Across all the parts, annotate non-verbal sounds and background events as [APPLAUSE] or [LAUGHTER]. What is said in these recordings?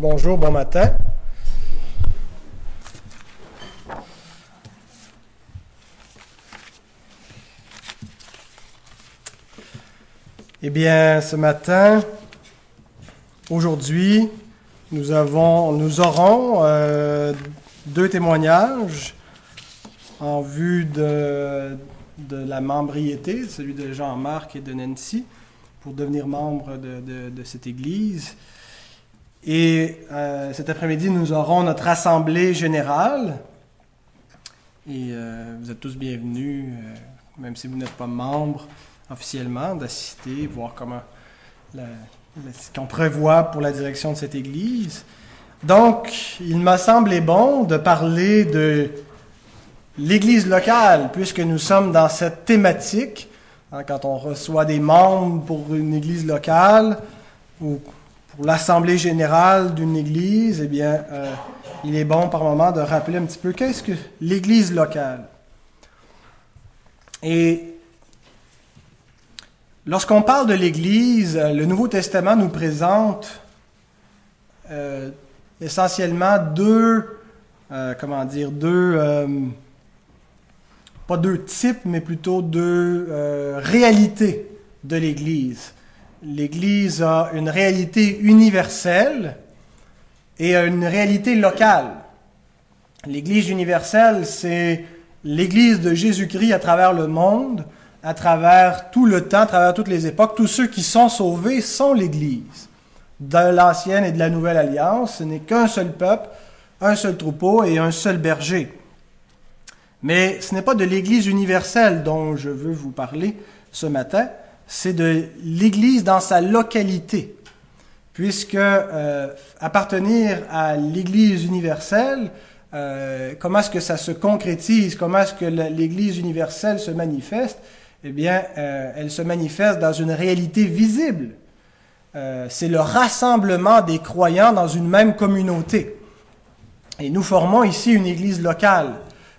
Bonjour, bon matin. Eh bien, ce matin, aujourd'hui, nous, avons, nous aurons euh, deux témoignages en vue de, la membriété, celui de Jean-Marc et de Nancy, pour devenir membre de cette Église. Et euh, cet après-midi, nous aurons notre assemblée générale. Et euh, vous êtes tous bienvenus, euh, même si vous n'êtes pas membre officiellement, d'assister, voir comment ce qu'on prévoit pour la direction de cette Église. Donc, il m'a semblé bon de parler de l'Église locale, puisque nous sommes dans cette thématique. Hein, quand on reçoit des membres pour une Église locale ou pour l'assemblée générale d'une Église, eh bien, euh, il est bon par moment de rappeler un petit peu qu'est-ce que l'Église locale. Et lorsqu'on parle de l'Église, le Nouveau Testament nous présente euh, essentiellement deux, euh, comment dire, deux, euh, pas deux types, mais plutôt deux euh, réalités de l'Église. L'Église a une réalité universelle et une réalité locale. L'Église universelle, c'est l'Église de Jésus-Christ à travers le monde, à travers tout le temps, à travers toutes les époques. Tous ceux qui sont sauvés sont l'Église. De l'ancienne et de la nouvelle alliance, ce n'est qu'un seul peuple, un seul troupeau et un seul berger. Mais ce n'est pas de l'Église universelle dont je veux vous parler ce matin, c'est de l'Église dans sa localité. Puisque euh, appartenir à l'Église universelle, euh, comment est-ce que ça se concrétise, comment est-ce que l'Église universelle se manifeste? Eh bien, euh, elle se manifeste dans une réalité visible. C'est le rassemblement des croyants dans une même communauté. Et nous formons ici une Église locale.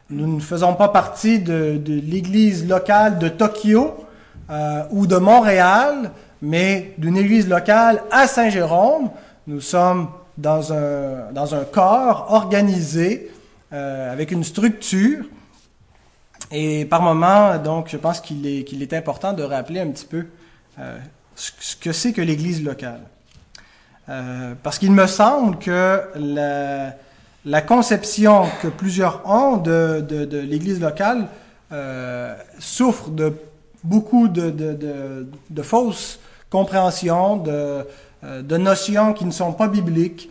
Nous ne faisons pas partie de l'Église locale de Tokyo euh, ou de Montréal, mais d'une Église locale à Saint-Jérôme. Nous sommes dans un, dans un corps organisé, euh, avec une structure. Et par moment, donc, je pense qu'il est, qu'il est important de rappeler un petit peu euh, ce que c'est que l'Église locale. Euh, parce qu'il me semble que la, conception que plusieurs ont de, de, l'Église locale souffre de beaucoup de, de fausses compréhensions, de, euh, de notions qui ne sont pas bibliques.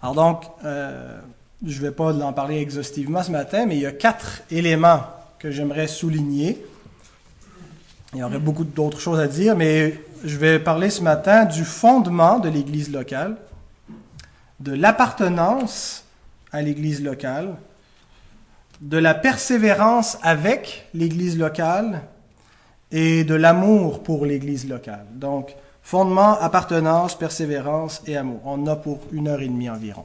Alors donc, euh, je ne vais pas en parler exhaustivement ce matin, mais il y a quatre éléments que j'aimerais souligner. Il y aurait beaucoup d'autres choses à dire, mais je vais parler ce matin du fondement de l'Église locale, de l'appartenance à l'Église locale, de la persévérance avec l'Église locale et de l'amour pour l'Église locale. Donc, Fondement, appartenance, persévérance et amour. On a pour une heure et demie environ.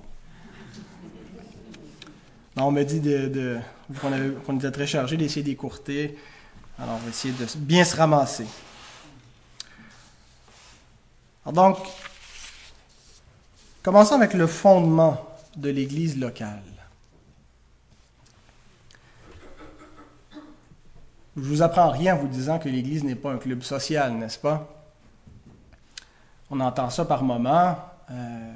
on me dit de, qu'on, qu était très chargé d'essayer d'écourter. Alors, on va essayer de bien se ramasser. Alors donc, commençons avec le fondement de l'Église locale. Je vous apprends rien en vous disant que l'Église n'est pas un club social, n'est-ce pas? On entend ça par moments. Euh,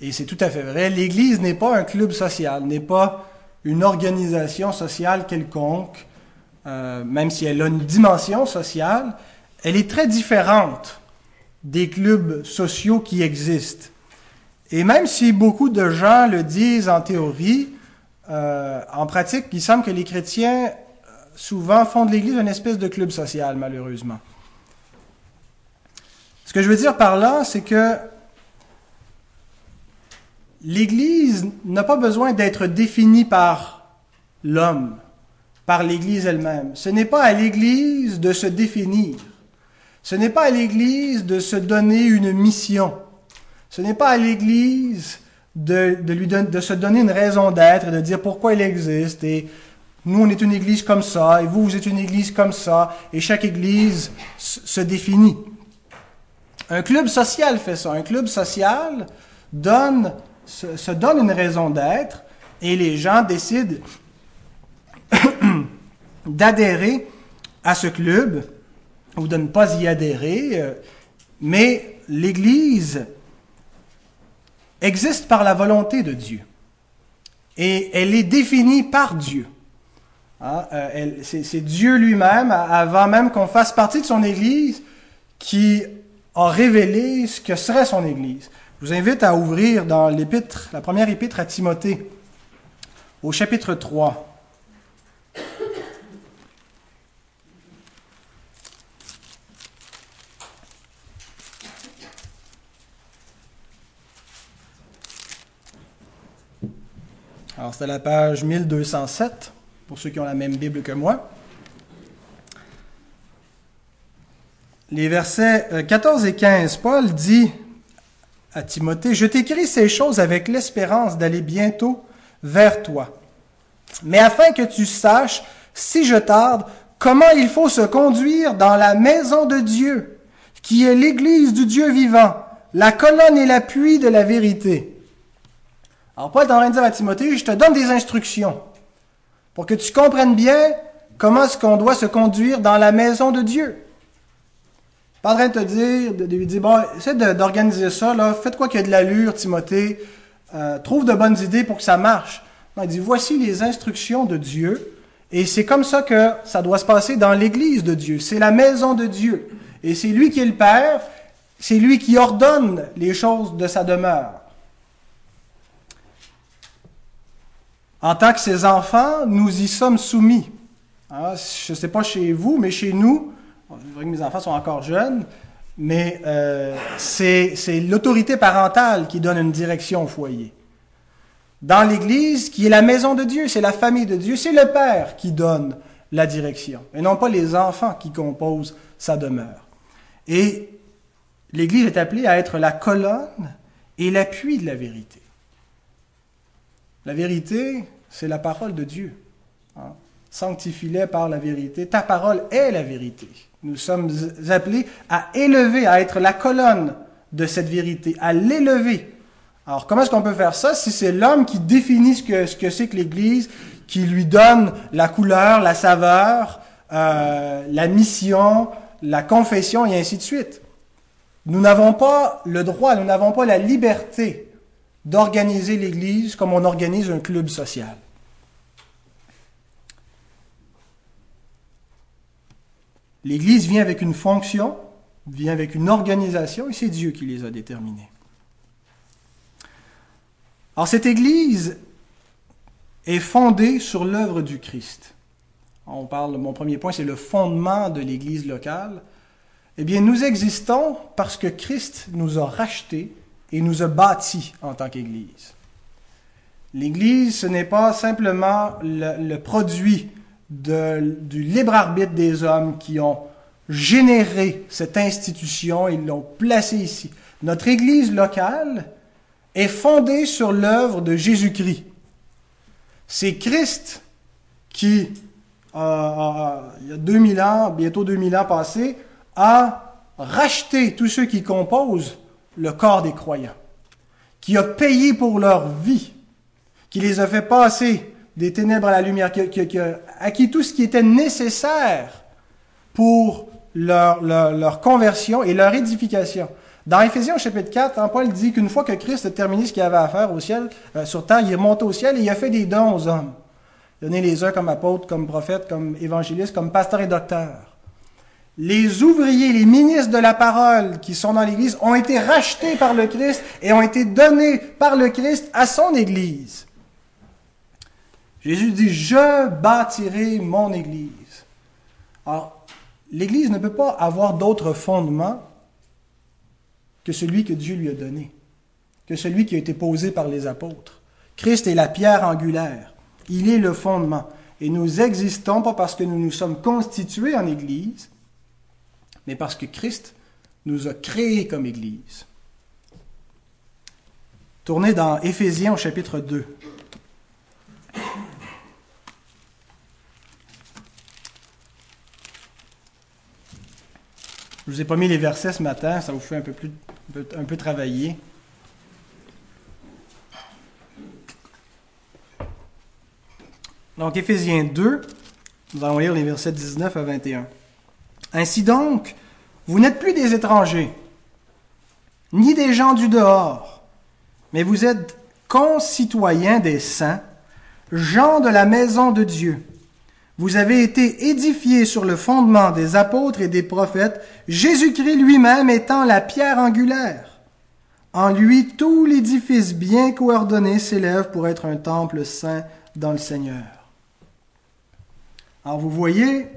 et c'est tout à fait vrai. L'Église n'est pas un club social, n'est pas une organisation sociale quelconque, euh, même si elle a une dimension sociale. Elle est très différente des clubs sociaux qui existent. Et même si beaucoup de gens le disent en théorie, euh, en pratique, il semble que les chrétiens souvent font de l'Église une espèce de club social, malheureusement. Ce que je veux dire par là, c'est que l'Église n'a pas besoin d'être définie par l'homme, par l'Église elle-même. Ce n'est pas à l'Église de se définir. Ce n'est pas à l'Église de se donner une mission. Ce n'est pas à l'Église de, de, lui de se donner une raison d'être et de dire pourquoi elle existe. Et nous, on est une Église comme ça, et vous, vous êtes une Église comme ça, et chaque Église se définit. Un club social fait ça. Un club social se donne une raison d'être et les gens décident [COUGHS] d'adhérer à ce club ou de ne pas y adhérer, euh, mais l'Église existe par la volonté de Dieu et elle est définie par Dieu. Hein, euh, c'est Dieu lui-même, avant même qu'on fasse partie de son Église, qui a révélé ce que serait son Église. Je vous invite à ouvrir dans l'épître, la première épître à Timothée, au chapitre 3. Alors, c'est la page 1207, pour ceux qui ont la même Bible que moi. Les versets 14 euh, et 15, Paul dit à Timothée, Je t'écris ces choses avec l'espérance d'aller bientôt vers toi. Mais afin que tu saches, si je tarde, comment il faut se conduire dans la maison de Dieu, qui est l'église du Dieu vivant, la colonne et l'appui de la vérité. Alors Paul est en train de dire à Timothée, je te donne des instructions pour que tu comprennes bien comment est-ce qu'on doit se conduire dans la maison de Dieu. Pas en train de te dire, de, lui dire, bon, essaie d'organiser ça, là, faites quoi qu'il y ait de l'allure, Timothée, euh, trouve de bonnes idées pour que ça marche. il dit, voici les instructions de Dieu, et c'est comme ça que ça doit se passer dans l'église de Dieu. C'est la maison de Dieu. Et c'est lui qui est le Père, c'est lui qui ordonne les choses de sa demeure. En tant que ses enfants, nous y sommes soumis. Hein, je ne sais pas chez vous, mais chez nous, je que mes enfants sont encore jeunes, mais euh, c'est l'autorité parentale qui donne une direction au foyer. Dans l'Église, qui est la maison de Dieu, c'est la famille de Dieu, c'est le Père qui donne la direction, et non pas les enfants qui composent sa demeure. Et l'Église est appelée à être la colonne et l'appui de la vérité. La vérité, c'est la parole de Dieu. Hein? Sanctifie-les par la vérité. Ta parole est la vérité. Nous sommes appelés à élever, à être la colonne de cette vérité, à l'élever. Alors, comment est-ce qu'on peut faire ça si c'est l'homme qui définit ce que ce que c'est que l'Église, qui lui donne la couleur, la saveur, euh, la mission, la confession et ainsi de suite? Nous n'avons pas le droit, nous n'avons pas la liberté d'organiser l'Église comme on organise un club social. L'Église vient avec une fonction, vient avec une organisation, et c'est Dieu qui les a déterminés. Alors cette Église est fondée sur l'œuvre du Christ. On parle, mon premier point, c'est le fondement de l'Église locale. Eh bien, nous existons parce que Christ nous a rachetés et nous a bâtis en tant qu'Église. L'Église, ce n'est pas simplement le, produit du libre arbitre des hommes qui ont généré cette institution et l'ont placée ici. Notre Église locale est fondée sur l'œuvre de Jésus-Christ. C'est Christ qui, euh, il y a 2000 ans, bientôt 2000 ans passés, a racheté tous ceux qui composent le corps des croyants, qui a payé pour leur vie, qui les a fait passer des ténèbres à la lumière, qui, a acquis tout ce qui était nécessaire pour leur, conversion et leur édification. Dans Éphésiens chapitre 4, hein, Paul dit qu'une fois que Christ a terminé ce qu'il avait à faire au ciel, euh, sur terre, il est monté au ciel et il a fait des dons aux hommes. Donné les uns comme apôtres, comme prophètes, comme évangélistes, comme pasteurs et docteurs les ouvriers, les ministres de la parole qui sont dans l'Église ont été rachetés par le Christ et ont été donnés par le Christ à son Église. Jésus dit, je bâtirai mon Église. Alors, l'Église ne peut pas avoir d'autre fondement que celui que Dieu lui a donné, que celui qui a été posé par les apôtres. Christ est la pierre angulaire. Il est le fondement. Et nous existons pas parce que nous nous sommes constitués en Église, mais parce que Christ nous a créés comme Église. Tournez dans Éphésiens au chapitre 2. Je ne vous ai pas mis les versets ce matin, ça vous fait un peu, plus, un peu, travailler. Donc Éphésiens 2, nous allons lire les versets 19 à 21. Ainsi donc, vous n'êtes plus des étrangers, ni des gens du dehors, mais vous êtes concitoyens des saints, gens de la maison de Dieu. Vous avez été édifiés sur le fondement des apôtres et des prophètes, Jésus-Christ lui-même étant la pierre angulaire. En lui, tout l'édifice bien coordonné s'élève pour être un temple saint dans le Seigneur. Alors vous voyez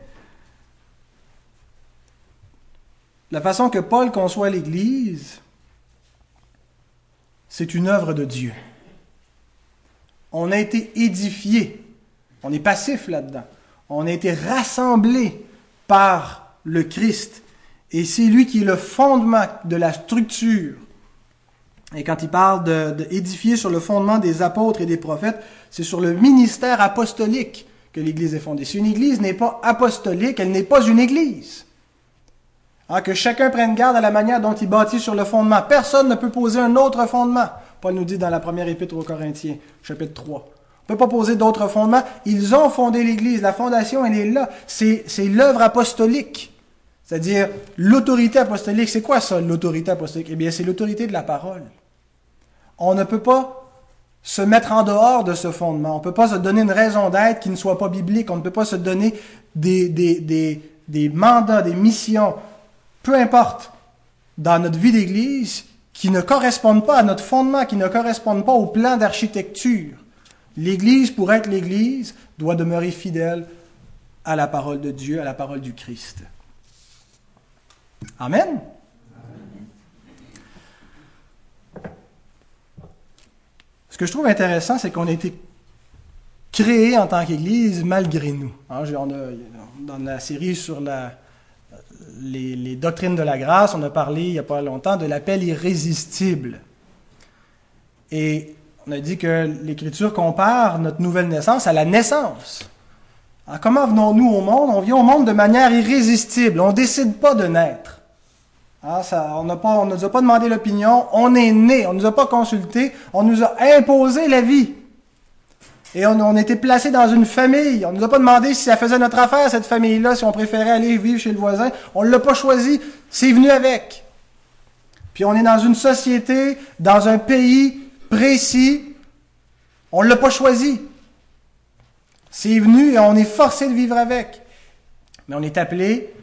la façon que Paul conçoit l'Église, c'est une œuvre de Dieu. On a été édifié, on est passif là-dedans. On a été rassemblés par le Christ. Et c'est lui qui est le fondement de la structure. Et quand il parle d'édifier de, sur le fondement des apôtres et des prophètes, c'est sur le ministère apostolique que l'Église est fondée. Si une Église n'est pas apostolique, elle n'est pas une Église. Ah, que chacun prenne garde à la manière dont il bâtit sur le fondement. Personne ne peut poser un autre fondement. Paul nous dit dans la première épître aux Corinthiens, chapitre 3. On ne peut pas poser d'autres fondements. Ils ont fondé l'Église. La fondation, elle est là. C'est, l'œuvre apostolique. C'est-à-dire l'autorité apostolique. C'est quoi ça, l'autorité apostolique? Eh bien, c'est l'autorité de la parole. On ne peut pas se mettre en dehors de ce fondement. On ne peut pas se donner une raison d'être qui ne soit pas biblique. On ne peut pas se donner des mandats, des missions, peu importe, dans notre vie d'Église, qui ne correspondent pas à notre fondement, qui ne correspondent pas au plan d'architecture. L'Église, pour être l'Église, doit demeurer fidèle à la parole de Dieu, à la parole du Christ. Amen. Ce que je trouve intéressant, c'est qu'on a été créé en tant qu'Église malgré nous. Hein, dans la série sur les, doctrines de la grâce, on a parlé il n'y a pas longtemps de l'appel irrésistible. Et on a dit que l'Écriture compare notre nouvelle naissance à la naissance. Alors, comment venons-nous au monde? On vient au monde de manière irrésistible. On ne décide pas de naître. Ah, ça, on ne nous a pas demandé l'opinion. On est né. On ne nous a pas consulté. On nous a imposé la vie. Et on, on a été placé dans une famille. On ne nous a pas demandé si ça faisait notre affaire, cette famille-là, si on préférait aller vivre chez le voisin. On ne l'a pas choisi. C'est venu avec. Puis on est dans une société, dans un pays précis. On ne l'a pas choisi. C'est venu et on est forcé de vivre avec. Mais on est appelé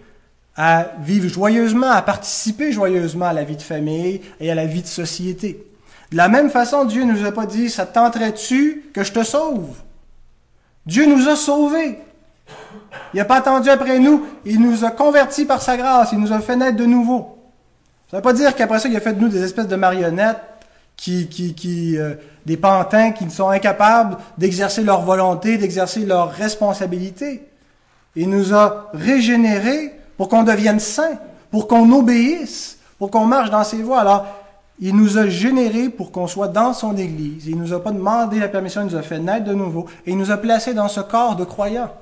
à vivre joyeusement, à participer joyeusement à la vie de famille et à la vie de société. De la même façon, Dieu ne nous a pas dit, ça tenterait-tu que je te sauve? Dieu nous a sauvés. Il n'a pas attendu après nous, il nous a convertis par sa grâce, il nous a fait naître de nouveau. Ça ne veut pas dire qu'après ça, il a fait de nous des espèces de marionnettes qui, qui, qui euh, des pantins qui sont incapables d'exercer leur volonté, d'exercer leur responsabilité. Il nous a régénérés pour qu'on devienne saints, pour qu'on obéisse, pour qu'on marche dans ses voies. Alors, il nous a générés pour qu'on soit dans son Église. Il ne nous a pas demandé la permission, il nous a fait naître de nouveau et il nous a placés dans ce corps de croyants.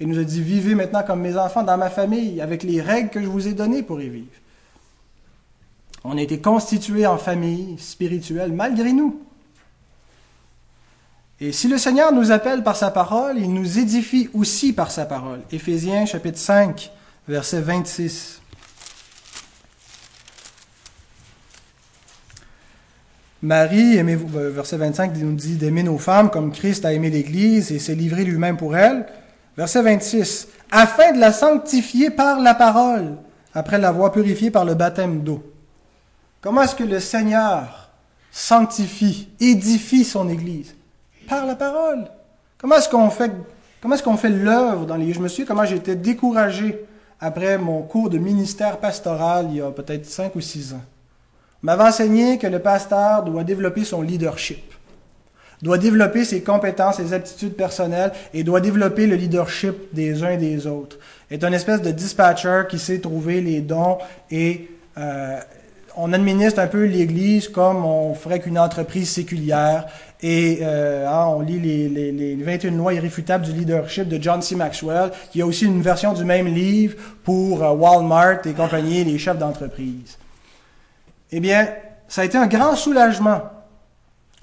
Il nous a dit, vivez maintenant comme mes enfants dans ma famille, avec les règles que je vous ai données pour y vivre. On a été constitués en famille spirituelle malgré nous. Et si le Seigneur nous appelle par sa parole, il nous édifie aussi par sa parole. Éphésiens chapitre 5, verset 26. Marie, euh, verset 25 nous dit d'aimer nos femmes comme Christ a aimé l'Église et s'est livré lui-même pour elle. Verset 26. Afin de la sanctifier par la parole, après l'avoir purifiée par le baptême d'eau. Comment est-ce que le Seigneur sanctifie, édifie son Église? Par la parole. Comment est-ce qu'on fait, comment l'œuvre dans les... Je me suis comment j'étais découragé après mon cours de ministère pastoral il y a peut-être cinq ou six ans. M'avait enseigné que le pasteur doit développer son leadership, doit développer ses compétences, ses aptitudes personnelles et doit développer le leadership des uns et des autres. Est une espèce de dispatcher qui sait trouver les dons et euh, on administre un peu l'Église comme on ferait qu'une entreprise séculière. Et euh, hein, on lit les, 21 lois irréfutables du leadership de John C. Maxwell, qui a aussi une version du même livre pour euh, Walmart et compagnie, les chefs d'entreprise. Eh bien, ça a été un grand soulagement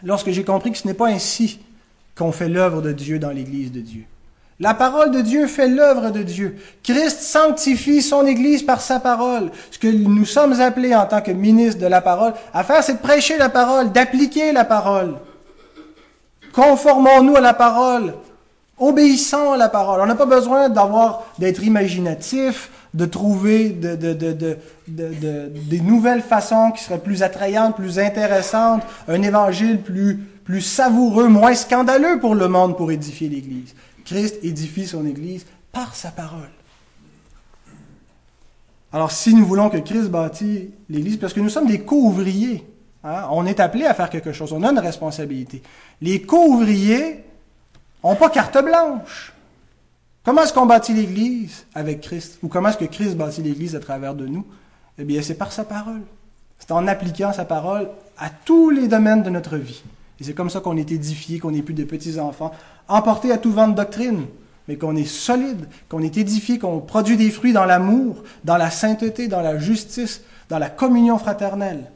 lorsque j'ai compris que ce n'est pas ainsi qu'on fait l'œuvre de Dieu dans l'Église de Dieu. La parole de Dieu fait l'œuvre de Dieu. Christ sanctifie son Église par sa parole. Ce que nous sommes appelés en tant que ministres de la parole à faire, c'est de prêcher la parole, d'appliquer la parole. Conformons-nous à la parole. Obéissons à la parole. On n'a pas besoin d'avoir, d'être imaginatif, de trouver de, de, de, des nouvelles façons qui seraient plus attrayantes, plus intéressantes, un évangile plus, plus savoureux, moins scandaleux pour le monde pour édifier l'Église. Christ édifie son Église par sa parole. Alors si nous voulons que Christ bâtit l'Église, parce que nous sommes des co-ouvriers, hein, on est appelé à faire quelque chose, on a une responsabilité. Les co-ouvriers n'ont pas carte blanche. Comment est-ce qu'on bâtit l'Église avec Christ? Ou comment est-ce que Christ bâtit l'Église à travers de nous? Eh bien, c'est par sa parole. C'est en appliquant sa parole à tous les domaines de notre vie. Et c'est comme ça qu'on est édifié, qu'on n'est plus des petits-enfants, emportés à tout vent de doctrine, mais qu'on est solide, qu'on est édifié, qu'on produit des fruits dans l'amour, dans la sainteté, dans la justice, dans la communion fraternelle.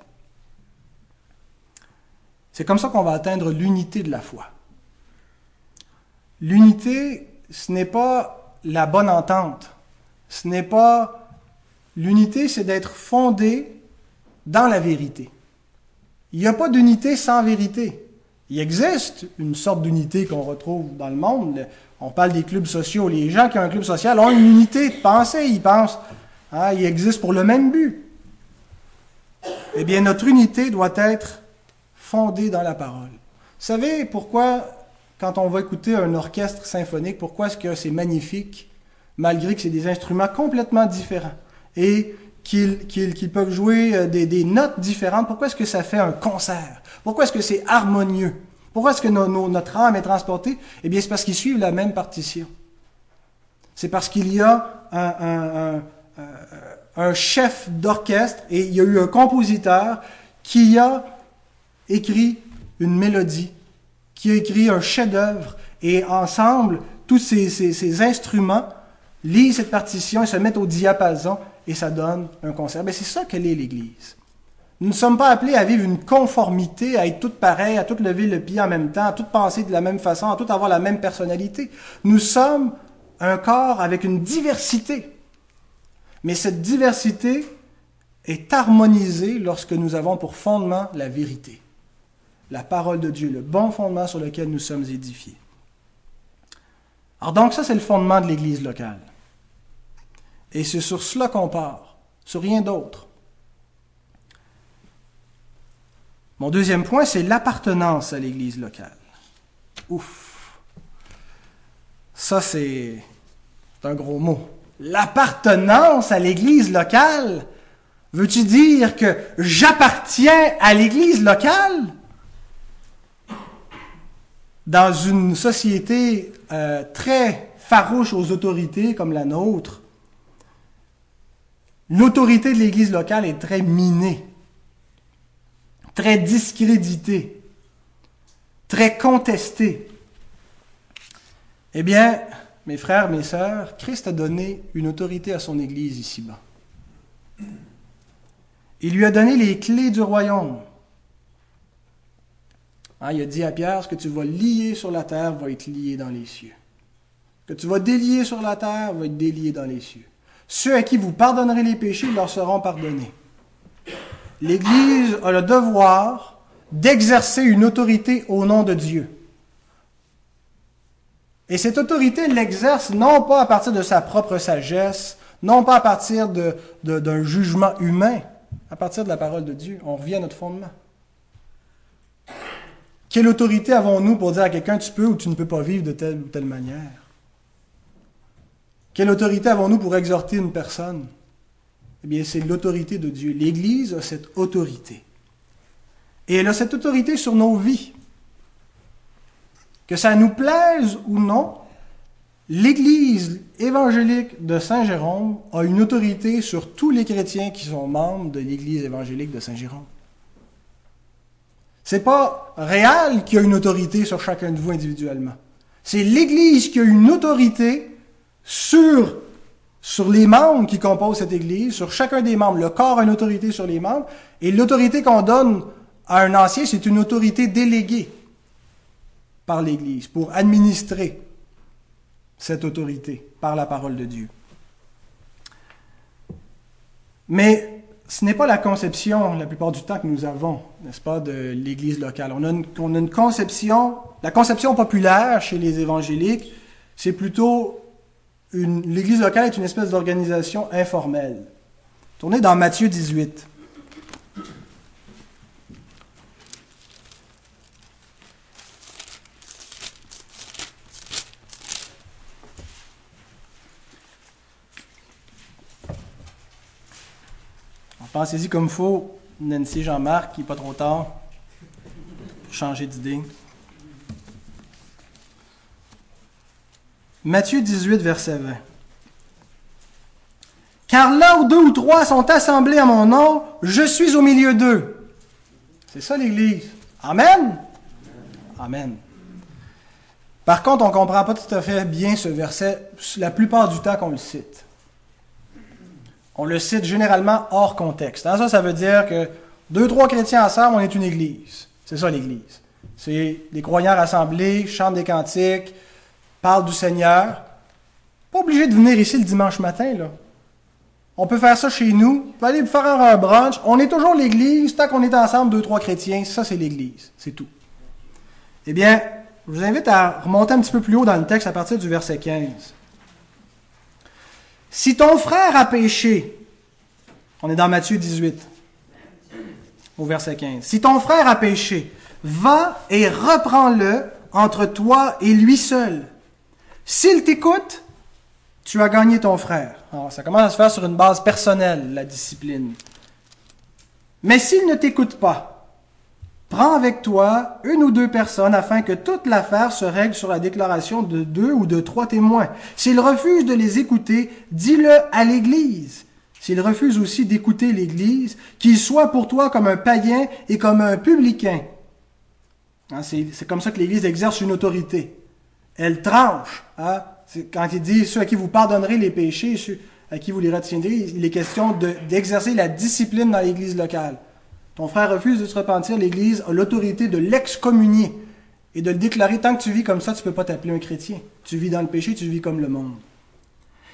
C'est comme ça qu'on va atteindre l'unité de la foi. L'unité, ce n'est pas la bonne entente. Ce n'est pas... L'unité, c'est d'être fondé dans la vérité. Il n'y a pas d'unité sans vérité. Il existe une sorte d'unité qu'on retrouve dans le monde. On parle des clubs sociaux. Les gens qui ont un club social ont une unité de pensée. Ils pensent, hein, ils existent pour le même but. Eh bien, notre unité doit être fondée dans la parole. Vous savez pourquoi, quand on va écouter un orchestre symphonique, pourquoi est-ce que c'est magnifique, malgré que c'est des instruments complètement différents? Et qu'ils peuvent jouer euh, des, des notes différentes, pourquoi est-ce que ça fait un concert? Pourquoi est-ce que c'est harmonieux? Pourquoi est-ce que notre âme est transportée? Eh bien, c'est parce qu'ils suivent la même partition. C'est parce qu'il y a un, un chef d'orchestre et il y a eu un compositeur qui a écrit une mélodie, qui a écrit un chef-d'œuvre, et ensemble, tous ces, instruments lisent cette partition et se mettent au diapason, et ça donne un concert. Ben, c'est ça qu'elle est l'Église. Nous ne sommes pas appelés à vivre une conformité, à être toutes pareilles, à toutes lever le pied en même temps, à toutes penser de la même façon, à toutes avoir la même personnalité. Nous sommes un corps avec une diversité. Mais cette diversité est harmonisée lorsque nous avons pour fondement la vérité, la parole de Dieu, le bon fondement sur lequel nous sommes édifiés. Alors donc ça, c'est le fondement de l'Église locale. Et c'est sur cela qu'on part, sur rien d'autre. Mon deuxième point, c'est l'appartenance à l'Église locale. Ouf. Ça, c'est un gros mot. L'appartenance à l'Église locale? Veux-tu dire que j'appartiens à l'Église locale? Dans une société euh, très farouche aux autorités comme la nôtre, l'autorité de l'Église locale est très minée très discrédité, très contesté. Eh bien, mes frères, mes sœurs, Christ a donné une autorité à son Église ici-bas. Il lui a donné les clés du royaume. Hein, il a dit à Pierre, ce que tu vas lier sur la terre va être lié dans les cieux. Ce que tu vas délier sur la terre va être délié dans les cieux. Ceux à qui vous pardonnerez les péchés leur seront pardonnés l'Église a le devoir d'exercer une autorité au nom de Dieu. Et cette autorité, l'exerce non pas à partir de sa propre sagesse, non pas à partir d'un de, jugement humain, à partir de la parole de Dieu. On revient à notre fondement. Quelle autorité avons-nous pour dire à quelqu'un tu peux ou tu ne peux pas vivre de telle ou telle manière? Quelle autorité avons-nous pour exhorter une personne? Eh bien, c'est l'autorité de Dieu. L'Église a cette autorité. Et elle a cette autorité sur nos vies. Que ça nous plaise ou non, l'Église évangélique de Saint-Jérôme a une autorité sur tous les chrétiens qui sont membres de l'Église évangélique de Saint-Jérôme. C'est pas Réal qui a une autorité sur chacun de vous individuellement. C'est l'Église qui a une autorité sur sur les membres qui composent cette Église, sur chacun des membres. Le corps a une autorité sur les membres, et l'autorité qu'on donne à un ancien, c'est une autorité déléguée. par l'Église pour administrer cette autorité par la parole de Dieu. Mais ce n'est pas la conception, la plupart du temps, que nous avons, n'est-ce pas, de l'Église locale. On a, une, conception, la conception populaire chez les évangéliques, c'est plutôt l'Église locale est une espèce d'organisation informelle. Tournez dans Matthieu 18. Pensez-y comme il faut, Nancy Jean-Marc, qui n'est pas trop tard pour changer d'idée. Matthieu 18, verset 20. Car là où deux ou trois sont assemblés à mon nom, je suis au milieu d'eux. C'est ça l'Église. Amen. Amen. Par contre, on ne comprend pas tout à fait bien ce verset la plupart du temps qu'on le cite on le cite généralement hors contexte. Hein, ça, ça veut dire que deux, trois chrétiens ensemble, on est une église. C'est ça l'église. C'est des croyants rassemblés, chantent des cantiques, parlent du Seigneur. Pas obligé de venir ici le dimanche matin, là. On peut faire ça chez nous. On peut aller faire un brunch. On est toujours l'église tant qu'on est ensemble, deux, trois chrétiens. Ça, c'est l'église. C'est tout. Eh bien, je vous invite à remonter un petit peu plus haut dans le texte à partir du verset 15. Si ton frère a péché, on est dans Matthieu 18, au verset 15. Si ton frère a péché, va et reprends-le entre toi et lui seul. S'il t'écoute, tu as gagné ton frère. Alors, ça commence à se faire sur une base personnelle, la discipline. Mais s'il ne t'écoute pas, Prends avec toi une ou deux personnes afin que toute l'affaire se règle sur la déclaration de deux ou de trois témoins. S'il refuse de les écouter, dis-le à l'Église. S'il refuse aussi d'écouter l'Église, qu'il soit pour toi comme un païen et comme un publicain. Hein, c'est comme ça que l'Église exerce une autorité. Elle tranche. Hein. Quand il dit ceux à qui vous pardonnerez les péchés, ceux à qui vous les retiendrez, il est question d'exercer la discipline dans l'Église locale. Ton frère refuse de se repentir, l'Église a l'autorité de l'excommunier et de le déclarer. Tant que tu vis comme ça, tu ne peux pas t'appeler un chrétien. Tu vis dans le péché, tu vis comme le monde.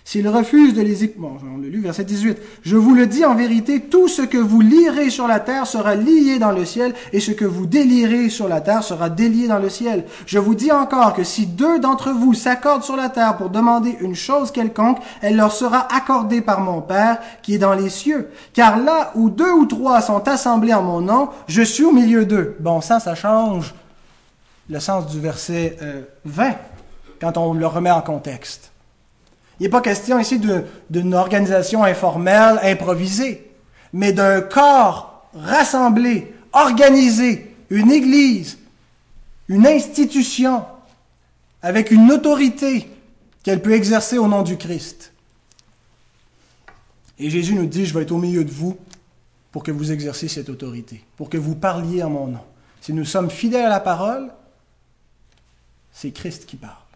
S'il refuse de les... Bon, on l'a lu, verset 18. Je vous le dis en vérité, tout ce que vous lirez sur la terre sera lié dans le ciel, et ce que vous délirez sur la terre sera délié dans le ciel. Je vous dis encore que si deux d'entre vous s'accordent sur la terre pour demander une chose quelconque, elle leur sera accordée par mon Père qui est dans les cieux. Car là où deux ou trois sont assemblés en mon nom, je suis au milieu d'eux. Bon, ça, ça change le sens du verset 20 euh, quand on le remet en contexte. Il n'est pas question ici d'une organisation informelle, improvisée, mais d'un corps rassemblé, organisé, une église, une institution, avec une autorité qu'elle peut exercer au nom du Christ. Et Jésus nous dit, je vais être au milieu de vous pour que vous exerciez cette autorité, pour que vous parliez en mon nom. Si nous sommes fidèles à la parole, c'est Christ qui parle.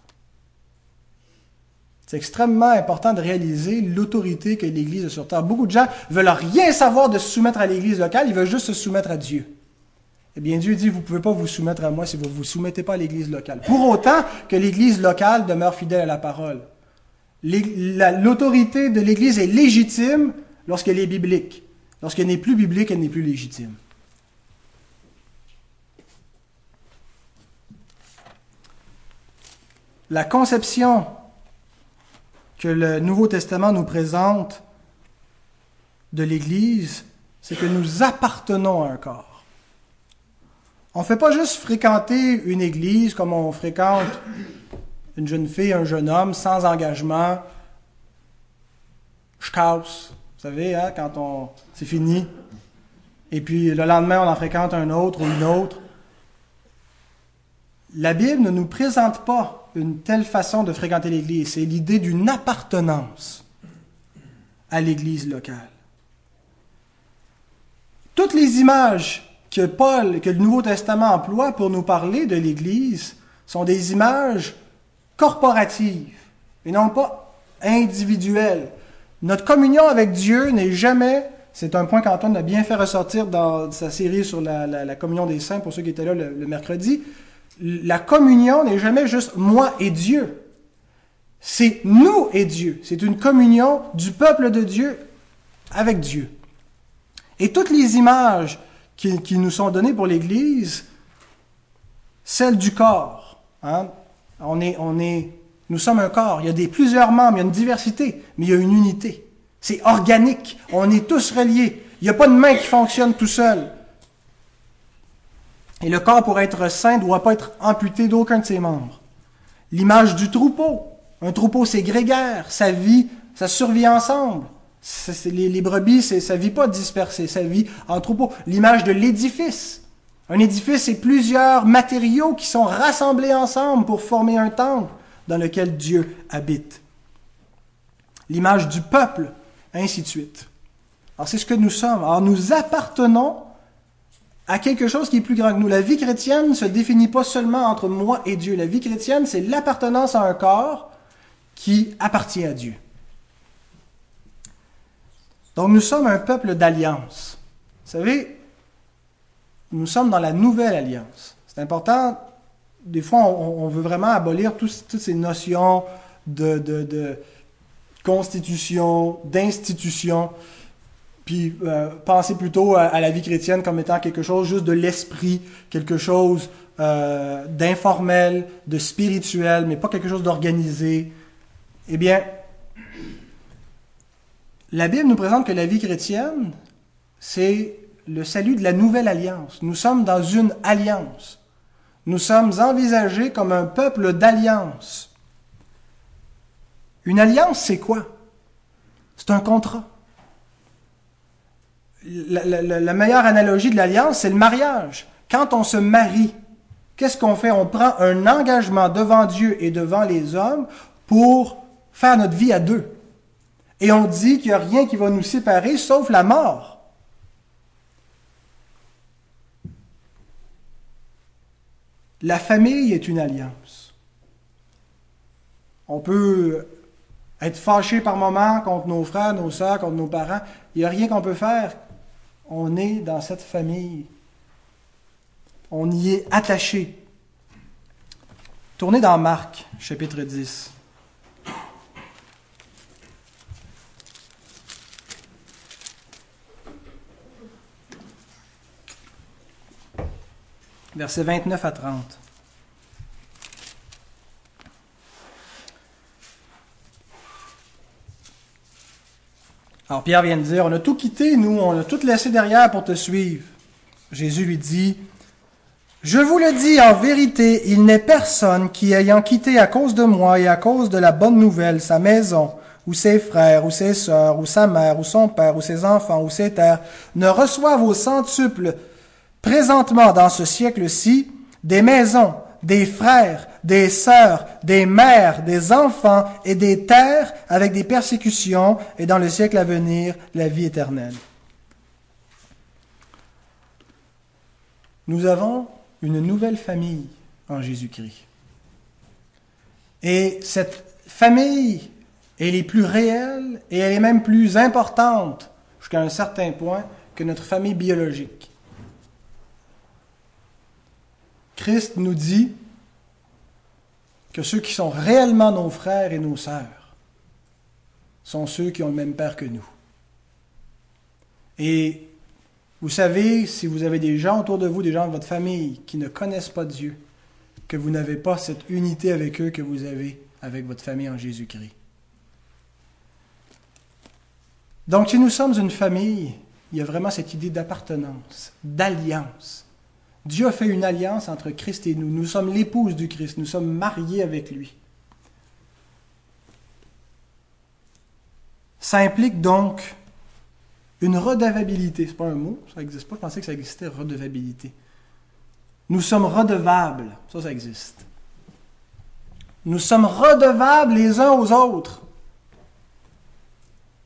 C'est extrêmement important de réaliser l'autorité que l'Église a sur terre. Beaucoup de gens veulent rien savoir de se soumettre à l'Église locale, ils veulent juste se soumettre à Dieu. Eh bien, Dieu dit, vous ne pouvez pas vous soumettre à moi si vous ne vous soumettez pas à l'Église locale. Pour autant que l'Église locale demeure fidèle à la parole. L'autorité de l'Église est légitime lorsqu'elle est biblique. Lorsqu'elle n'est plus biblique, elle n'est plus légitime. La conception que le Nouveau Testament nous présente de l'Église, c'est que nous appartenons à un corps. On ne fait pas juste fréquenter une Église comme on fréquente une jeune fille, un jeune homme, sans engagement. Je vous savez, hein, quand on, c'est fini. Et puis le lendemain, on en fréquente un autre ou une autre. La Bible ne nous présente pas une telle façon de fréquenter l'Église. C'est l'idée d'une appartenance à l'Église locale. Toutes les images que Paul, que le Nouveau Testament emploie pour nous parler de l'Église sont des images corporatives et non pas individuelles. Notre communion avec Dieu n'est jamais, c'est un point qu'Antoine a bien fait ressortir dans sa série sur la, communion des saints, pour ceux qui étaient là le mercredi, la communion n'est jamais juste moi et Dieu. C'est nous et Dieu. C'est une communion du peuple de Dieu avec Dieu. Et toutes les images qui, nous sont données pour l'Église, celles du corps, hein, on est, on est, nous sommes un corps. Il y a des, plusieurs membres, il y a une diversité, mais il y a une unité. C'est organique. On est tous reliés. Il n'y a pas de main qui fonctionne tout seul. Et le corps, pour être sain, ne doit pas être amputé d'aucun de ses membres. L'image du troupeau. Un troupeau, c'est grégaire. Ça vit, ça survit ensemble. les, brebis, ça vit pas dispersé. Ça vit en troupeau. L'image de l'édifice. Un édifice, c'est plusieurs matériaux qui sont rassemblés ensemble pour former un temple dans lequel Dieu habite. L'image du peuple, ainsi de suite. Alors c'est ce que nous sommes. Alors nous appartenons à quelque chose qui est plus grand que nous. La vie chrétienne ne se définit pas seulement entre moi et Dieu. La vie chrétienne, c'est l'appartenance à un corps qui appartient à Dieu. Donc nous sommes un peuple d'alliance. Vous savez, nous sommes dans la nouvelle alliance. C'est important. Des fois, on, veut vraiment abolir toutes ces notions de, de constitution, d'institution puis euh, penser plutôt à, la vie chrétienne comme étant quelque chose juste de l'esprit, quelque chose euh, d'informel, de spirituel, mais pas quelque chose d'organisé. Eh bien, la Bible nous présente que la vie chrétienne, c'est le salut de la nouvelle alliance. Nous sommes dans une alliance. Nous sommes envisagés comme un peuple d'alliance. Une alliance, c'est quoi? C'est un contrat la, meilleure analogie de l'alliance, c'est le mariage. Quand on se marie, qu'est-ce qu'on fait? On prend un engagement devant Dieu et devant les hommes pour faire notre vie à deux. Et on dit qu'il n'y a rien qui va nous séparer sauf la mort. La famille est une alliance. On peut être fâché par moments contre nos frères, nos soeurs, contre nos parents. Il n'y a rien qu'on peut faire on est dans cette famille. On y est attaché. Tournez dans Marc, chapitre 10. Versets 29 à 30. Alors Pierre vient de dire, on a tout quitté, nous, on a tout laissé derrière pour te suivre. Jésus lui dit, Je vous le dis en vérité, il n'est personne qui, ayant quitté à cause de moi et à cause de la bonne nouvelle sa maison, ou ses frères, ou ses sœurs, ou sa mère, ou son père, ou ses enfants, ou ses terres, ne reçoive au centuple présentement dans ce siècle-ci des maisons, des frères, des sœurs, des mères, des enfants et des terres avec des persécutions et dans le siècle à venir la vie éternelle. Nous avons une nouvelle famille en Jésus-Christ. Et cette famille, elle est plus réelle et elle est même plus importante jusqu'à un certain point que notre famille biologique. Christ nous dit que ceux qui sont réellement nos frères et nos sœurs sont ceux qui ont le même Père que nous. Et vous savez, si vous avez des gens autour de vous, des gens de votre famille qui ne connaissent pas Dieu, que vous n'avez pas cette unité avec eux que vous avez avec votre famille en Jésus-Christ. Donc si nous sommes une famille, il y a vraiment cette idée d'appartenance, d'alliance. Dieu a fait une alliance entre Christ et nous. Nous sommes l'épouse du Christ. Nous sommes mariés avec lui. Ça implique donc une redevabilité. Ce n'est pas un mot, ça n'existe pas. Je pensais que ça existait, redevabilité. Nous sommes redevables. Ça, ça existe. Nous sommes redevables les uns aux autres.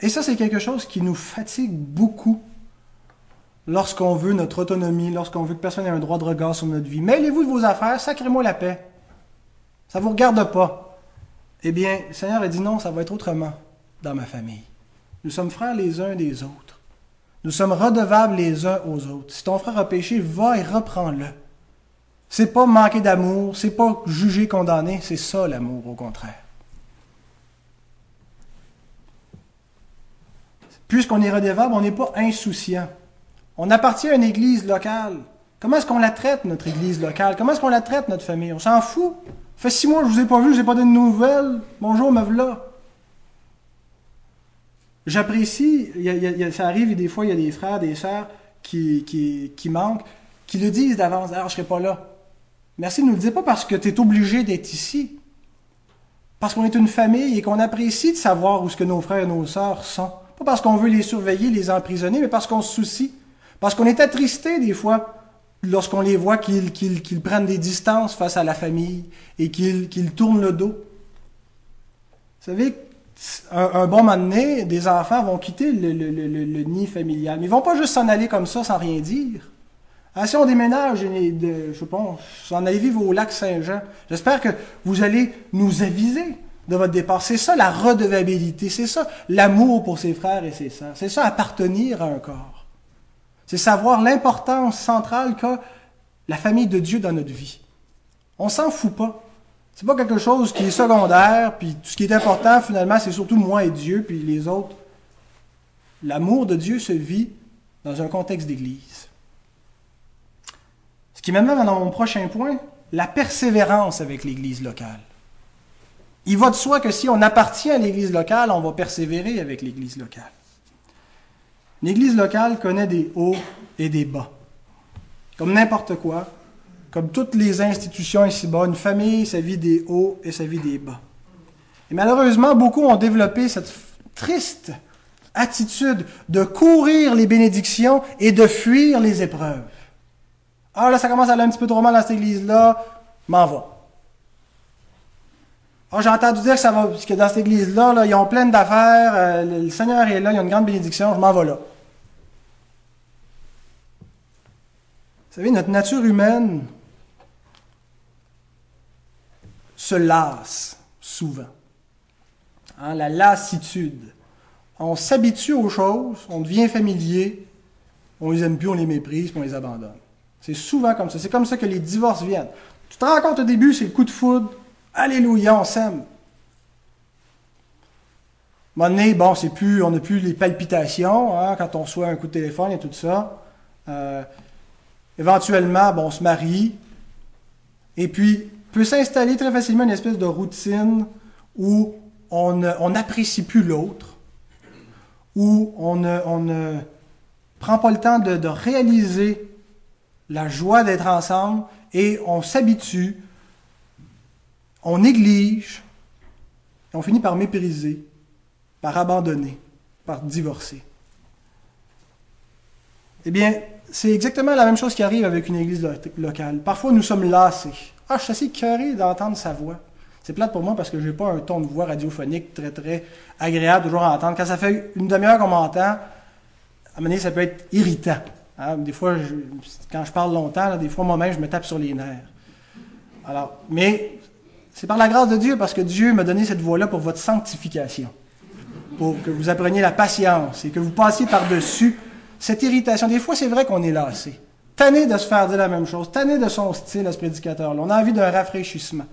Et ça, c'est quelque chose qui nous fatigue beaucoup lorsqu'on veut notre autonomie, lorsqu'on veut que personne ait un droit de regard sur notre vie. Mêlez-vous de vos affaires, sacrez-moi la paix. Ça ne vous regarde pas. Eh bien, le Seigneur a dit non, ça va être autrement dans ma famille. Nous sommes frères les uns des autres. Nous sommes redevables les uns aux autres. Si ton frère a péché, va et reprends-le. C'est pas manquer d'amour, c'est pas juger, condamner, c'est ça l'amour au contraire. Puisqu'on est redevable, on n'est pas insouciant. On appartient à une église locale. Comment est-ce qu'on la traite, notre église locale? Comment est-ce qu'on la traite, notre famille? On s'en fout. Fait six mois je vous ai pas vu, je n'ai pas de nouvelles. Bonjour, me voilà. J'apprécie, ça arrive et des fois, il y a des frères, des sœurs qui, manquent, qui le disent d'avance. Alors, je ne serai pas là. Merci de nous le dire pas parce que tu es obligé d'être ici. Parce qu'on est une famille et qu'on apprécie de savoir où ce que nos frères et nos sœurs sont. Pas parce qu'on veut les surveiller, les emprisonner, mais parce qu'on se soucie. Parce qu'on est attristé des fois lorsqu'on les voit qu'ils prennent des distances face à la famille et qu'ils tournent le dos. Vous savez, un, bon moment donné, des enfants vont quitter le, nid familial. Mais ils vont pas juste s'en aller comme ça sans rien dire. Ah, si on déménage, je pense, s'en aller vivre au lac Saint-Jean, j'espère que vous allez nous aviser de votre départ. C'est ça la redevabilité, c'est ça l'amour pour ses frères et ses sœurs, c'est ça appartenir à un corps. C'est savoir l'importance centrale qu'a la famille de Dieu dans notre vie. On s'en fout pas. C'est pas quelque chose qui est secondaire, puis tout ce qui est important finalement, c'est surtout moi et Dieu, puis les autres. L'amour de Dieu se vit dans un contexte d'église. Ce qui m'amène dans mon prochain point, la persévérance avec l'église locale. Il va de soi que si on appartient à l'Église locale, on va persévérer avec l'Église locale. L'Église locale connaît des hauts et des bas. Comme n'importe quoi, comme toutes les institutions ici-bas, une famille, ça vit des hauts et ça vit des bas. Et malheureusement, beaucoup ont développé cette triste attitude de courir les bénédictions et de fuir les épreuves. Ah là, ça commence à aller un petit peu trop mal dans cette église-là, m'en va. Ah, j'ai entendu dire que, ça va, que dans cette église-là, ils ont plein d'affaires, euh, le Seigneur est là, il y a une grande bénédiction, je m'en vais là. Vous savez, notre nature humaine se lasse souvent. Hein, la lassitude. On s'habitue aux choses, on devient familier, on les aime plus, on les méprise, puis on les abandonne. C'est souvent comme ça. C'est comme ça que les divorces viennent. Tu te rends compte au début, c'est le coup de foudre, Alléluia, on s'aime. À bon, c'est plus, on n'a plus les palpitations hein, quand on reçoit un coup de téléphone et tout ça. Euh, éventuellement, bon, on se marie. Et puis, peut s'installer très facilement une espèce de routine où on n'apprécie plus l'autre, où on ne, prend pas le temps de réaliser la joie d'être ensemble et on s'habitue on néglige, et on finit par mépriser, par abandonner, par divorcer. Eh bien, c'est exactement la même chose qui arrive avec une église locale. Parfois, nous sommes lassés. Ah, je suis assez curé d'entendre sa voix. C'est plate pour moi parce que je n'ai pas un ton de voix radiophonique très, très agréable toujours à entendre. Quand ça fait une demi-heure qu'on m'entend, à un moment donné, ça peut être irritant. Hein. Des fois, quand je parle longtemps, des fois, moi-même, je me tape sur les nerfs. Alors, mais c'est par la grâce de Dieu, parce que Dieu m'a donné cette voie-là pour votre sanctification. Pour que vous appreniez la patience et que vous passiez par-dessus cette irritation. Des fois, c'est vrai qu'on est lassé. Tanné de se faire dire la même chose, tanné de son style à ce prédicateur-là. On a envie d'un rafraîchissement.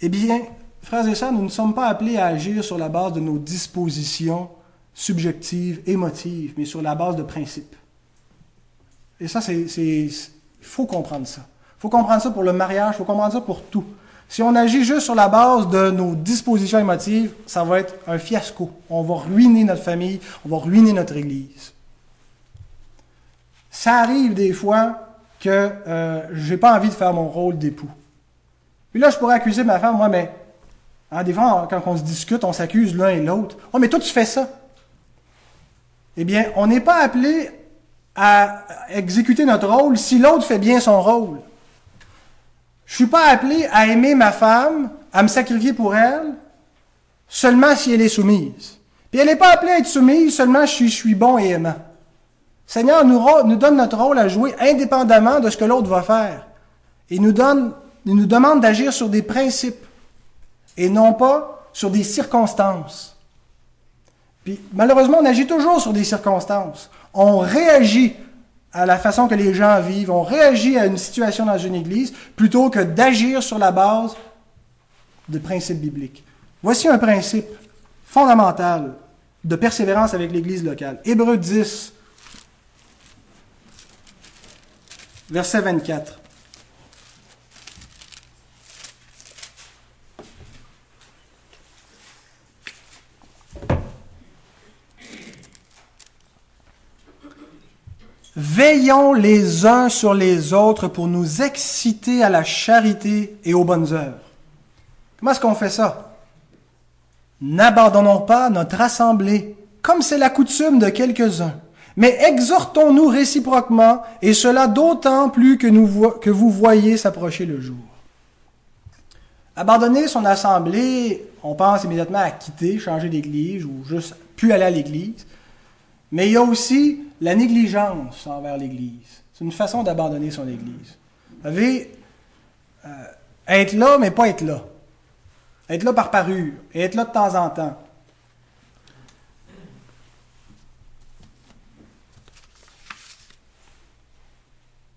Eh bien, frères et sœurs, nous ne sommes pas appelés à agir sur la base de nos dispositions subjectives, émotives, mais sur la base de principes. Et ça, c'est, il faut comprendre ça. Il faut comprendre ça pour le mariage, il faut comprendre ça pour tout. Si on agit juste sur la base de nos dispositions émotives, ça va être un fiasco. On va ruiner notre famille, on va ruiner notre Église. Ça arrive des fois que euh, je n'ai pas envie de faire mon rôle d'époux. Puis là, je pourrais accuser ma femme, moi, mais hein, des fois, quand on se discute, on s'accuse l'un et l'autre. Oh, mais toi, tu fais ça. Eh bien, on n'est pas appelé à exécuter notre rôle si l'autre fait bien son rôle. Je suis pas appelé à aimer ma femme, à me sacrifier pour elle, seulement si elle est soumise. Puis elle n'est pas appelée à être soumise seulement si je suis bon et aimant. Seigneur nous, donne notre rôle à jouer indépendamment de ce que l'autre va faire. Il nous, il nous demande d'agir sur des principes et non pas sur des circonstances. Puis malheureusement, on agit toujours sur des circonstances. On réagit à la façon que les gens vivent, on réagit à une situation dans une église plutôt que d'agir sur la base de principes bibliques. Voici un principe fondamental de persévérance avec l'église locale. Hébreu 10, verset 24. Veillons les uns sur les autres pour nous exciter à la charité et aux bonnes œuvres. Comment est-ce qu'on fait ça? N'abandonnons pas notre assemblée, comme c'est la coutume de quelques-uns, mais exhortons-nous réciproquement, et cela d'autant plus que, que vous voyez s'approcher le jour. Abandonner son assemblée, on pense immédiatement à quitter, changer d'église ou juste plus aller à l'église. Mais il y a aussi la négligence envers l'Église. C'est une façon d'abandonner son Église. Vous savez, euh, être là, mais pas être là. Être là par parure, et être là de temps en temps.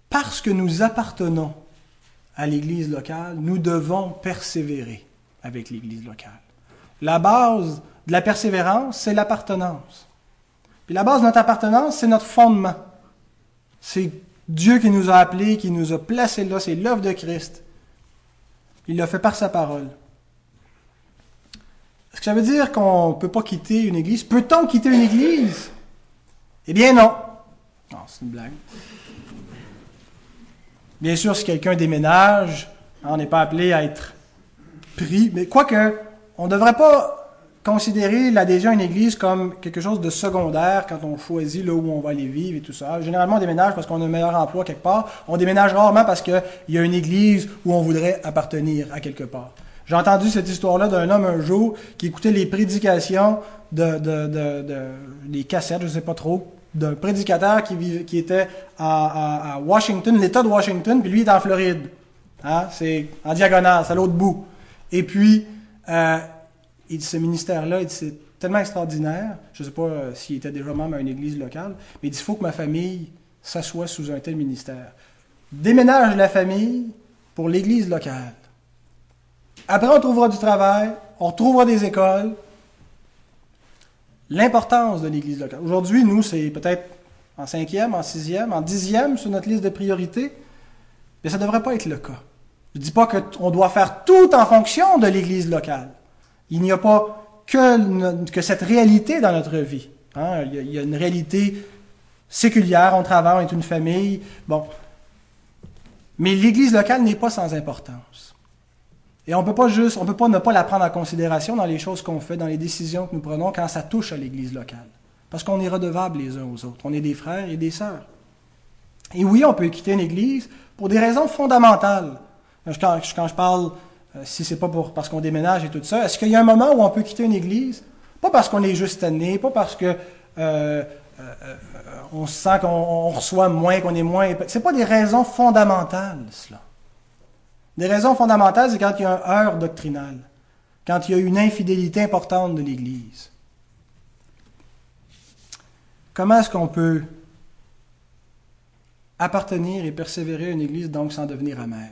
Parce que nous appartenons à l'Église locale, nous devons persévérer avec l'Église locale. La base de la persévérance, c'est l'appartenance. Puis la base de notre appartenance, c'est notre fondement. C'est Dieu qui nous a appelés, qui nous a placés là, c'est l'œuvre de Christ. Il l'a fait par sa parole. Est-ce que ça veut dire qu'on ne peut pas quitter une église? Peut-on quitter une église? Eh bien non. Non, c'est une blague. Bien sûr, si quelqu'un déménage, on n'est pas appelé à être pris, mais quoique, on ne devrait pas considérer l'adhésion à une église comme quelque chose de secondaire quand on choisit là où on va aller vivre et tout ça. Généralement, on déménage parce qu'on a un meilleur emploi quelque part. On déménage rarement parce qu'il y a une église où on voudrait appartenir à quelque part. J'ai entendu cette histoire-là d'un homme un jour qui écoutait les prédications de, de, de, des cassettes, je sais pas trop, d'un prédicateur qui, vivait, qui était à, à, Washington, l'État de Washington, puis lui est en Floride. Hein? C'est en diagonale, c'est à l'autre bout. Et puis, euh, et ce ministère-là, c'est tellement extraordinaire. Je ne sais pas euh, s'il était déjà membre à une église locale, mais il dit il faut que ma famille s'assoie sous un tel ministère. Déménage la famille pour l'église locale. Après, on trouvera du travail, on retrouvera des écoles. L'importance de l'église locale. Aujourd'hui, nous, c'est peut-être en cinquième, en sixième, en dixième sur notre liste de priorités, mais ça ne devrait pas être le cas. Je ne dis pas qu'on doit faire tout en fonction de l'église locale. Il n'y a pas que, cette réalité dans notre vie. Hein. Il, y a, une réalité séculière, on travaille, on est une famille. Bon. Mais l'Église locale n'est pas sans importance. Et on peut pas juste, on peut pas ne pas la prendre en considération dans les choses qu'on fait, dans les décisions que nous prenons quand ça touche à l'Église locale. Parce qu'on est redevables les uns aux autres. On est des frères et des sœurs. Et oui, on peut quitter une Église pour des raisons fondamentales. Quand, je parle si c'est pas parce qu'on déménage et tout ça, est-ce qu'il y a un moment où on peut quitter une église? Pas parce qu'on est juste tanné, pas parce que euh, euh, on sent qu'on reçoit moins, qu'on est moins. C'est pas des raisons fondamentales, cela. Des raisons fondamentales, c'est quand il y a un heurt doctrinal, quand il y a une infidélité importante de l'Église. Comment est-ce qu'on peut appartenir et persévérer à une Église donc sans devenir amer?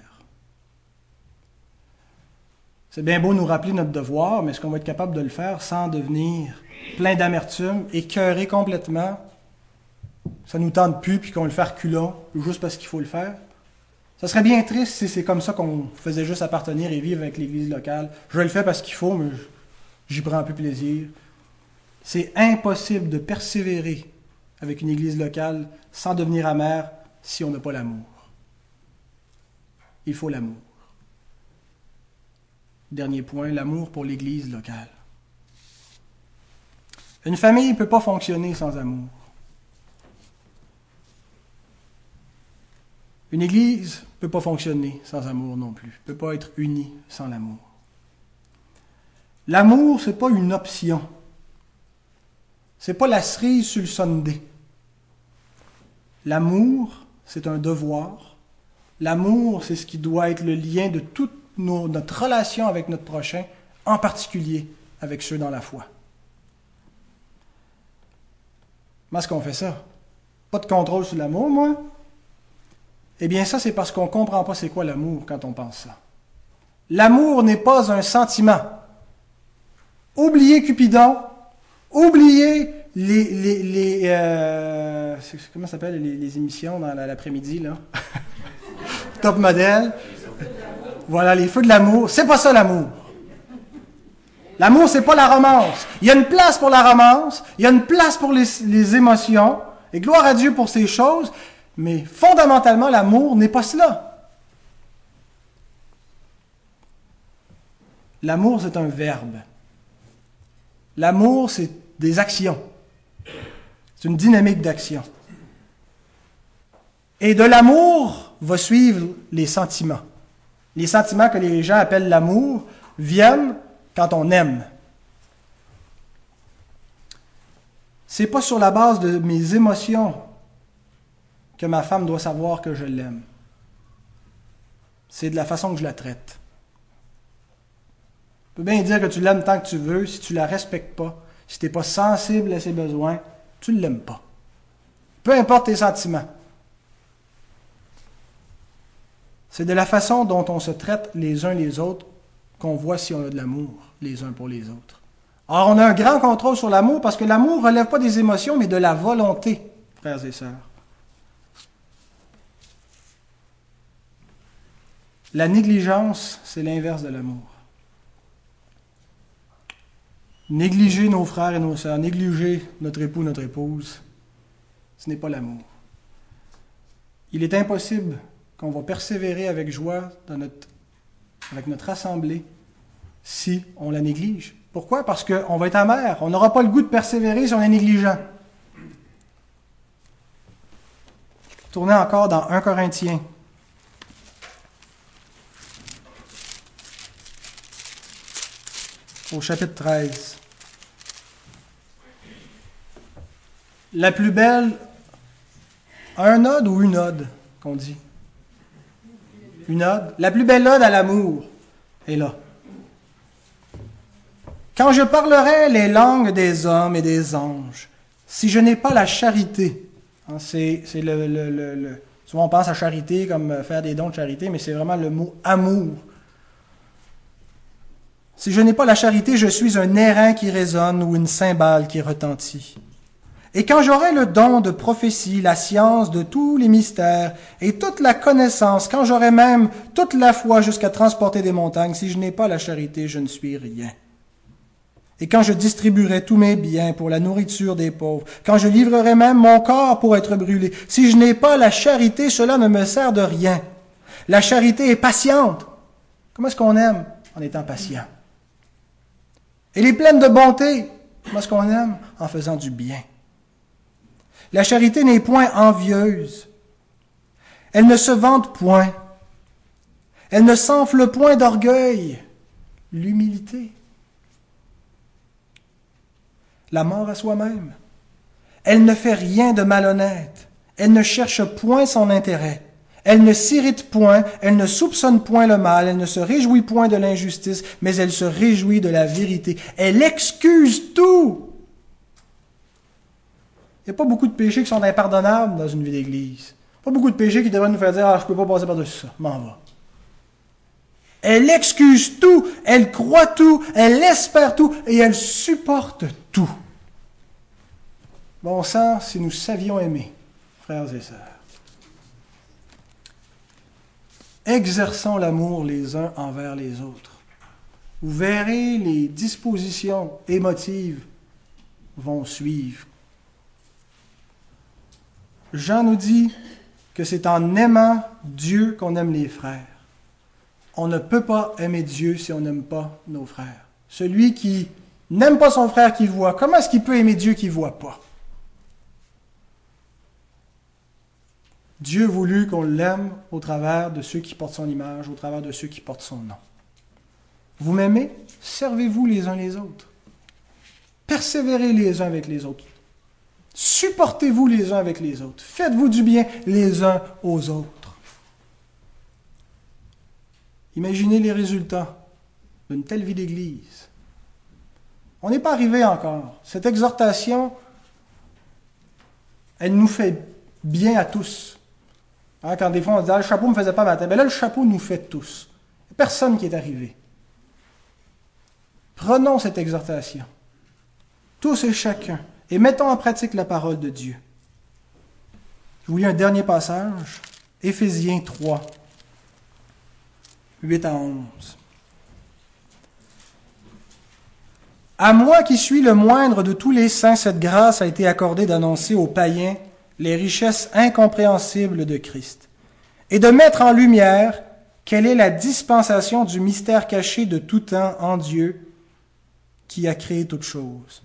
C'est bien beau nous rappeler notre devoir, mais est-ce qu'on va être capable de le faire sans devenir plein d'amertume, écœuré complètement? Ça nous tente plus, puis qu'on le fait reculant, juste parce qu'il faut le faire. Ça serait bien triste si c'est comme ça qu'on faisait juste appartenir et vivre avec l'Église locale. Je le fais parce qu'il faut, mais j'y prends un peu plaisir. C'est impossible de persévérer avec une Église locale sans devenir amer si on n'a pas l'amour. Il faut l'amour. Dernier point, l'amour pour l'Église locale. Une famille ne peut pas fonctionner sans amour. Une Église ne peut pas fonctionner sans amour non plus, ne peut pas être unie sans l'amour. L'amour, ce n'est pas une option. Ce n'est pas la cerise sur le Sunday. L'amour, c'est un devoir. L'amour, c'est ce qui doit être le lien de toute notre relation avec notre prochain, en particulier avec ceux dans la foi. Comment est-ce qu'on fait ça? pas de contrôle sur l'amour, moi? Eh bien, ça, c'est parce qu'on ne comprend pas c'est quoi l'amour quand on pense ça. L'amour n'est pas un sentiment. Oubliez Cupidon, oubliez les, les, les euh, comment s'appelle les, émissions dans l'après-midi là, [LAUGHS] Top modèle. Voilà les feux de l'amour. C'est pas ça l'amour. L'amour c'est pas la romance. Il y a une place pour la romance, il y a une place pour les, émotions. Et gloire à Dieu pour ces choses. Mais fondamentalement, l'amour n'est pas cela. L'amour, c'est un verbe. L'amour, c'est des actions. C'est une dynamique d'action. Et de l'amour va suivre les sentiments. Les sentiments que les gens appellent l'amour viennent quand on aime. C'est pas sur la base de mes émotions que ma femme doit savoir que je l'aime. C'est de la façon que je la traite. Tu peux bien dire que tu l'aimes tant que tu veux, si tu la respectes pas, si tu n'es pas sensible à ses besoins, tu ne l'aimes pas. Peu importe tes sentiments. C'est de la façon dont on se traite les uns les autres qu'on voit si on a de l'amour les uns pour les autres. Or, on a un grand contrôle sur l'amour parce que l'amour ne relève pas des émotions, mais de la volonté, frères et sœurs. La négligence, c'est l'inverse de l'amour. Négliger nos frères et nos sœurs, négliger notre époux, notre épouse, ce n'est pas l'amour. Il est impossible qu'on va persévérer avec joie dans notre, avec notre assemblée si on la néglige. Pourquoi? Parce qu'on va être amer. On n'aura pas le goût de persévérer si on est négligent. Tournez encore dans 1 Corinthiens au chapitre 13. La plus belle, un ode ou une ode qu'on dit Une ode. La plus belle ode à l'amour est là. Quand je parlerai les langues des hommes et des anges, si je n'ai pas la charité, hein, c'est le, le, souvent on pense à charité comme faire des dons de charité, mais c'est vraiment le mot amour si je n'ai pas la charité, je suis un airain qui résonne ou une cymbale qui retentit. Et quand j'aurai le don de prophétie, la science de tous les mystères et toute la connaissance, quand j'aurai même toute la foi jusqu'à transporter des montagnes, si je n'ai pas la charité, je ne suis rien. Et quand je distribuerai tous mes biens pour la nourriture des pauvres, quand je livrerai même mon corps pour être brûlé, si je n'ai pas la charité, cela ne me sert de rien. La charité est patiente. Comment est-ce qu'on aime en étant patient? Elle est pleine de bonté. Comment est-ce qu'on aime En faisant du bien? La charité n'est point envieuse. Elle ne se vante point. Elle ne s'enfle point d'orgueil. L'humilité. La mort à soi-même. Elle ne fait rien de malhonnête. Elle ne cherche point son intérêt. Elle ne s'irrite point, elle ne soupçonne point le mal, elle ne se réjouit point de l'injustice, mais elle se réjouit de la vérité. Elle excuse tout. Il n'y a pas beaucoup de péchés qui sont impardonnables dans une vie d'église. Pas beaucoup de péchés qui devraient nous faire dire Ah, je ne peux pas passer par-dessus ça, m'en va. Elle excuse tout, elle croit tout, elle espère tout et elle supporte tout. Bon sang, si nous savions aimer, frères et sœurs. Exerçons l'amour les uns envers les autres. Vous verrez, les dispositions émotives vont suivre. Jean nous dit que c'est en aimant Dieu qu'on aime les frères. On ne peut pas aimer Dieu si on n'aime pas nos frères. Celui qui n'aime pas son frère qui voit, comment est-ce qu'il peut aimer Dieu qui ne voit pas? Dieu voulut qu'on l'aime au travers de ceux qui portent son image, au travers de ceux qui portent son nom. Vous m'aimez? Servez-vous les uns les autres. Persévérez les uns avec les autres. Supportez-vous les uns avec les autres. Faites-vous du bien les uns aux autres. Imaginez les résultats d'une telle vie d'Église. On n'est pas arrivé encore. Cette exhortation, elle nous fait bien à tous. Hein, quand des fois on dit ah, le chapeau ne me faisait pas ma tête, mais là le chapeau nous fait tous. Personne qui est arrivé. Prenons cette exhortation, tous et chacun, et mettons en pratique la parole de Dieu. Je vous lis un dernier passage, Éphésiens 3, 8 à 11. À moi qui suis le moindre de tous les saints, cette grâce a été accordée d'annoncer aux païens les richesses incompréhensibles de Christ et de mettre en lumière quelle est la dispensation du mystère caché de tout temps en Dieu qui a créé toutes choses,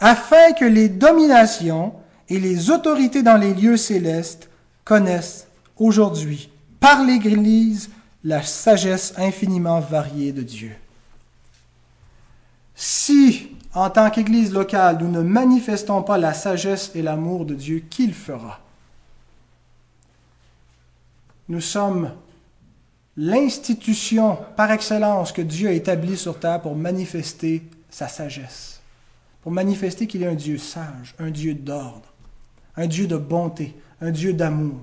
afin que les dominations et les autorités dans les lieux célestes connaissent aujourd'hui, par l'Église, la sagesse infiniment variée de Dieu. Si, en tant qu'Église locale, nous ne manifestons pas la sagesse et l'amour de Dieu, qui le fera? Nous sommes l'institution par excellence que Dieu a établie sur terre pour manifester sa sagesse, pour manifester qu'il est un Dieu sage, un Dieu d'ordre, un Dieu de bonté, un Dieu d'amour.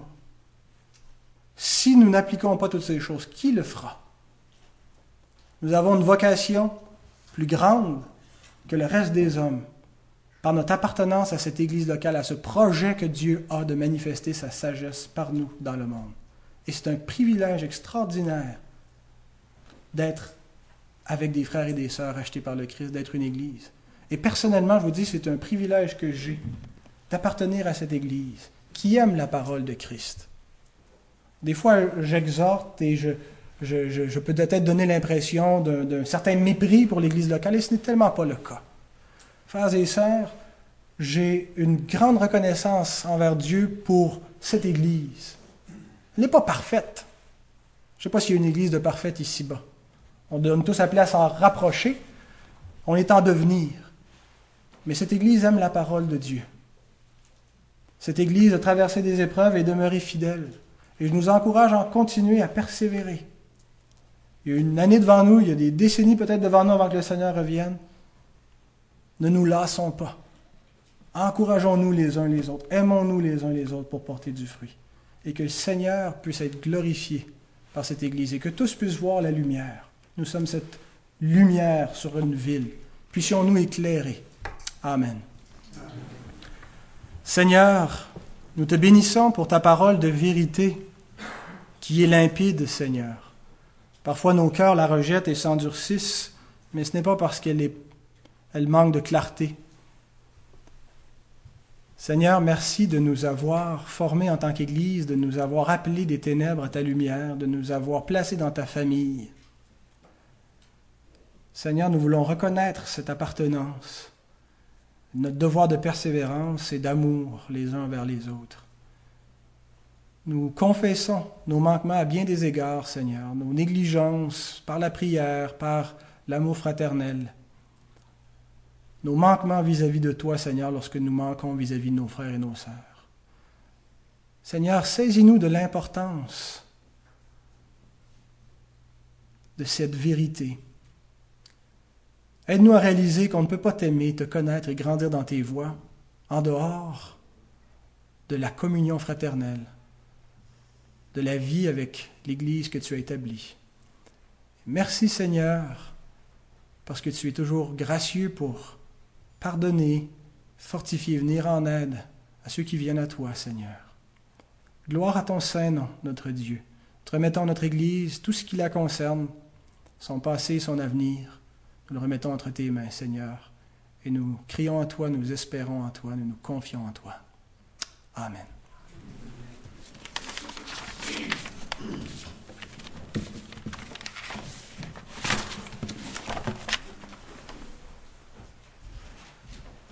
Si nous n'appliquons pas toutes ces choses, qui le fera? Nous avons une vocation plus grande que le reste des hommes par notre appartenance à cette Église locale, à ce projet que Dieu a de manifester sa sagesse par nous dans le monde. Et c'est un privilège extraordinaire d'être avec des frères et des sœurs achetés par le Christ, d'être une Église. Et personnellement, je vous dis, c'est un privilège que j'ai d'appartenir à cette Église qui aime la parole de Christ. Des fois, j'exhorte et je, peux peut-être donner l'impression d'un certain mépris pour l'Église locale, et ce n'est tellement pas le cas. Frères et sœurs, j'ai une grande reconnaissance envers Dieu pour cette Église. Elle n'est pas parfaite. Je ne sais pas s'il y a une Église de parfaite ici-bas. On donne tous appelés à s'en rapprocher. On est en devenir. Mais cette Église aime la parole de Dieu. Cette Église a traversé des épreuves et demeuré fidèle. Et je nous encourage à continuer à persévérer. Il y a une année devant nous, il y a des décennies peut-être devant nous avant que le Seigneur revienne. Ne nous lassons pas. Encourageons-nous les uns les autres. Aimons-nous les uns les autres pour porter du fruit. Et que le Seigneur puisse être glorifié par cette Église et que tous puissent voir la lumière. Nous sommes cette lumière sur une ville. Puissions-nous éclairer. Amen. Seigneur, nous te bénissons pour ta parole de vérité qui est limpide, Seigneur. Parfois nos cœurs la rejettent et s'endurcissent, mais ce n'est pas parce qu'elle elle manque de clarté. Seigneur, merci de nous avoir formés en tant qu'Église, de nous avoir appelés des ténèbres à ta lumière, de nous avoir placés dans ta famille. Seigneur, nous voulons reconnaître cette appartenance, notre devoir de persévérance et d'amour les uns vers les autres. Nous confessons nos manquements à bien des égards, Seigneur, nos négligences par la prière, par l'amour fraternel, nos manquements vis-à-vis de toi, Seigneur, lorsque nous manquons vis-à-vis -vis de nos frères et nos sœurs. Seigneur, saisis-nous de l'importance de cette vérité Aide-nous à réaliser qu'on ne peut pas t'aimer, te connaître et grandir dans tes voies en dehors de la communion fraternelle, de la vie avec l'Église que tu as établie. Merci Seigneur, parce que tu es toujours gracieux pour pardonner, fortifier, venir en aide à ceux qui viennent à toi, Seigneur. Gloire à ton Saint nom, notre Dieu. Te remettons notre Église, tout ce qui la concerne, son passé son avenir. Nous le remettons entre tes mains, Seigneur, et nous crions à toi, nous espérons en toi, nous nous confions en toi. Amen.